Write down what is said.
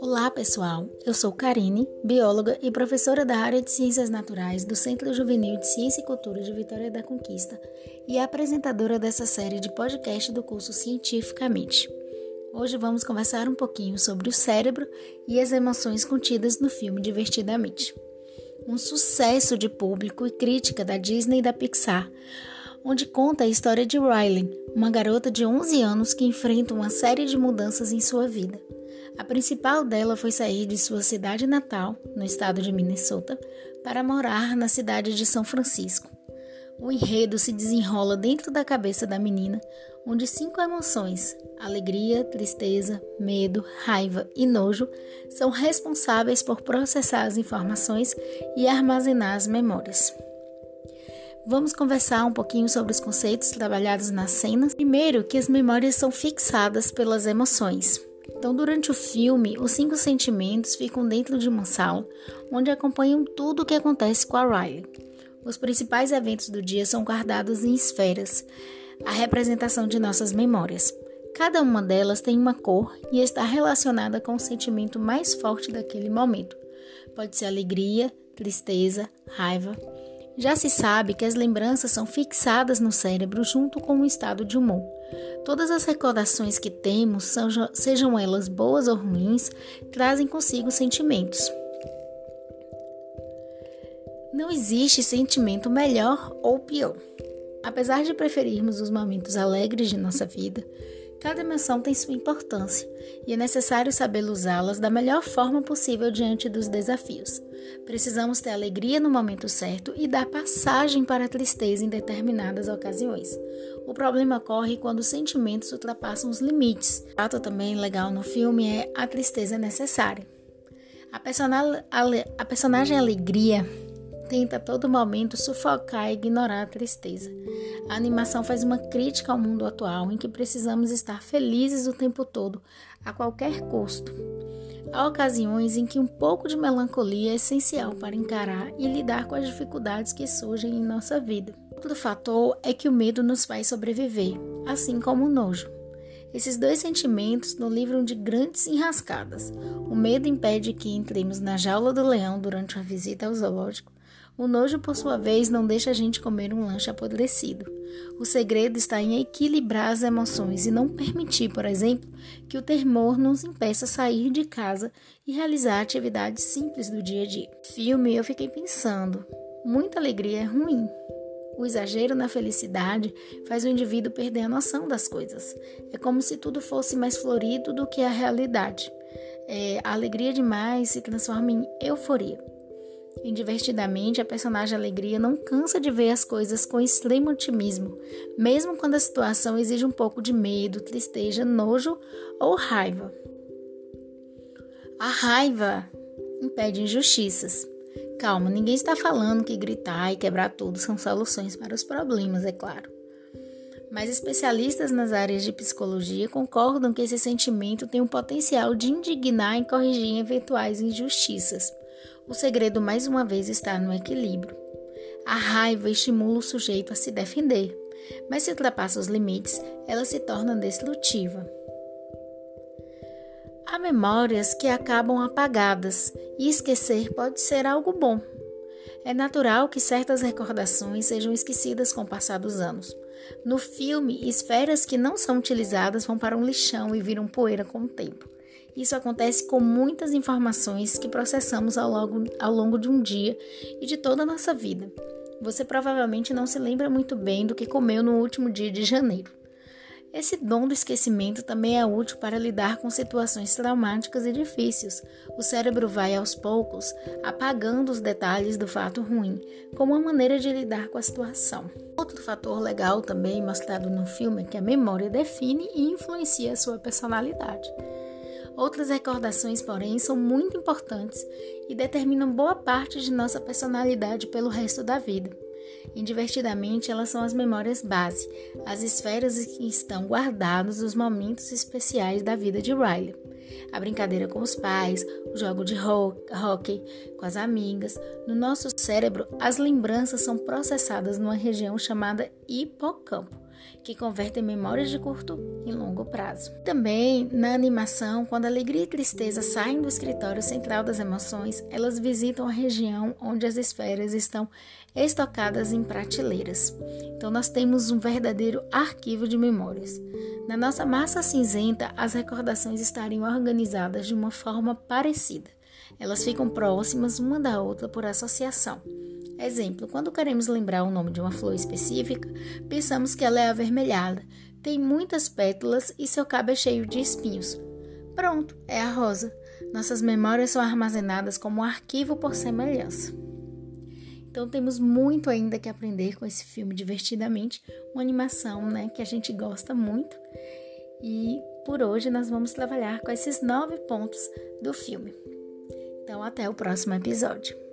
Olá, pessoal. Eu sou Karine, bióloga e professora da área de Ciências Naturais do Centro Juvenil de Ciência e Cultura de Vitória da Conquista e apresentadora dessa série de podcast do curso Cientificamente. Hoje vamos conversar um pouquinho sobre o cérebro e as emoções contidas no filme Divertidamente. Um sucesso de público e crítica da Disney e da Pixar, onde conta a história de Riley, uma garota de 11 anos que enfrenta uma série de mudanças em sua vida. A principal dela foi sair de sua cidade natal, no estado de Minnesota, para morar na cidade de São Francisco. O enredo se desenrola dentro da cabeça da menina, onde cinco emoções alegria, tristeza, medo, raiva e nojo são responsáveis por processar as informações e armazenar as memórias. Vamos conversar um pouquinho sobre os conceitos trabalhados nas cenas. Primeiro, que as memórias são fixadas pelas emoções. Então, durante o filme, os cinco sentimentos ficam dentro de uma sala, onde acompanham tudo o que acontece com a Riley. Os principais eventos do dia são guardados em esferas, a representação de nossas memórias. Cada uma delas tem uma cor e está relacionada com o sentimento mais forte daquele momento. Pode ser alegria, tristeza, raiva. Já se sabe que as lembranças são fixadas no cérebro junto com o estado de humor. Todas as recordações que temos, sejam elas boas ou ruins, trazem consigo sentimentos. Não existe sentimento melhor ou pior. Apesar de preferirmos os momentos alegres de nossa vida, cada emoção tem sua importância e é necessário saber usá-las da melhor forma possível diante dos desafios. Precisamos ter alegria no momento certo e dar passagem para a tristeza em determinadas ocasiões. O problema ocorre quando os sentimentos ultrapassam os limites. O fato também legal no filme é a tristeza necessária. A, a personagem Alegria tenta a todo momento sufocar e ignorar a tristeza. A animação faz uma crítica ao mundo atual em que precisamos estar felizes o tempo todo, a qualquer custo. Há ocasiões em que um pouco de melancolia é essencial para encarar e lidar com as dificuldades que surgem em nossa vida. Outro fator é que o medo nos faz sobreviver, assim como o nojo. Esses dois sentimentos nos livram de grandes enrascadas. O medo impede que entremos na jaula do leão durante uma visita ao zoológico, o nojo, por sua vez, não deixa a gente comer um lanche apodrecido. O segredo está em equilibrar as emoções e não permitir, por exemplo, que o temor nos impeça sair de casa e realizar atividades simples do dia a dia. Filme, eu fiquei pensando: muita alegria é ruim. O exagero na felicidade faz o indivíduo perder a noção das coisas. É como se tudo fosse mais florido do que a realidade. É, a alegria demais se transforma em euforia. Indivertidamente, a personagem Alegria não cansa de ver as coisas com extremo otimismo, mesmo quando a situação exige um pouco de medo, tristeza, nojo ou raiva. A raiva impede injustiças. Calma, ninguém está falando que gritar e quebrar tudo são soluções para os problemas, é claro. Mas especialistas nas áreas de psicologia concordam que esse sentimento tem o potencial de indignar e corrigir eventuais injustiças. O segredo, mais uma vez, está no equilíbrio. A raiva estimula o sujeito a se defender, mas se ultrapassa os limites, ela se torna destrutiva. Há memórias que acabam apagadas e esquecer pode ser algo bom. É natural que certas recordações sejam esquecidas com o passar dos anos. No filme, esferas que não são utilizadas vão para um lixão e viram poeira com o tempo. Isso acontece com muitas informações que processamos ao longo, ao longo de um dia e de toda a nossa vida. Você provavelmente não se lembra muito bem do que comeu no último dia de janeiro. Esse dom do esquecimento também é útil para lidar com situações traumáticas e difíceis. O cérebro vai aos poucos apagando os detalhes do fato ruim, como uma maneira de lidar com a situação. Outro fator legal também mostrado no filme é que a memória define e influencia a sua personalidade. Outras recordações, porém, são muito importantes e determinam boa parte de nossa personalidade pelo resto da vida. Indivertidamente, elas são as memórias base, as esferas em que estão guardados os momentos especiais da vida de Riley. A brincadeira com os pais, o jogo de hockey com as amigas. No nosso cérebro, as lembranças são processadas numa região chamada hipocampo que convertem memórias de curto e longo prazo. Também, na animação, quando alegria e tristeza saem do escritório central das emoções, elas visitam a região onde as esferas estão estocadas em prateleiras. Então, nós temos um verdadeiro arquivo de memórias. Na nossa massa cinzenta, as recordações estariam organizadas de uma forma parecida. Elas ficam próximas uma da outra por associação. Exemplo: quando queremos lembrar o nome de uma flor específica, pensamos que ela é avermelhada, tem muitas pétalas e seu cabo é cheio de espinhos. Pronto, é a rosa. Nossas memórias são armazenadas como um arquivo por semelhança. Então temos muito ainda que aprender com esse filme divertidamente, uma animação, né, que a gente gosta muito. E por hoje nós vamos trabalhar com esses nove pontos do filme. Então até o próximo episódio.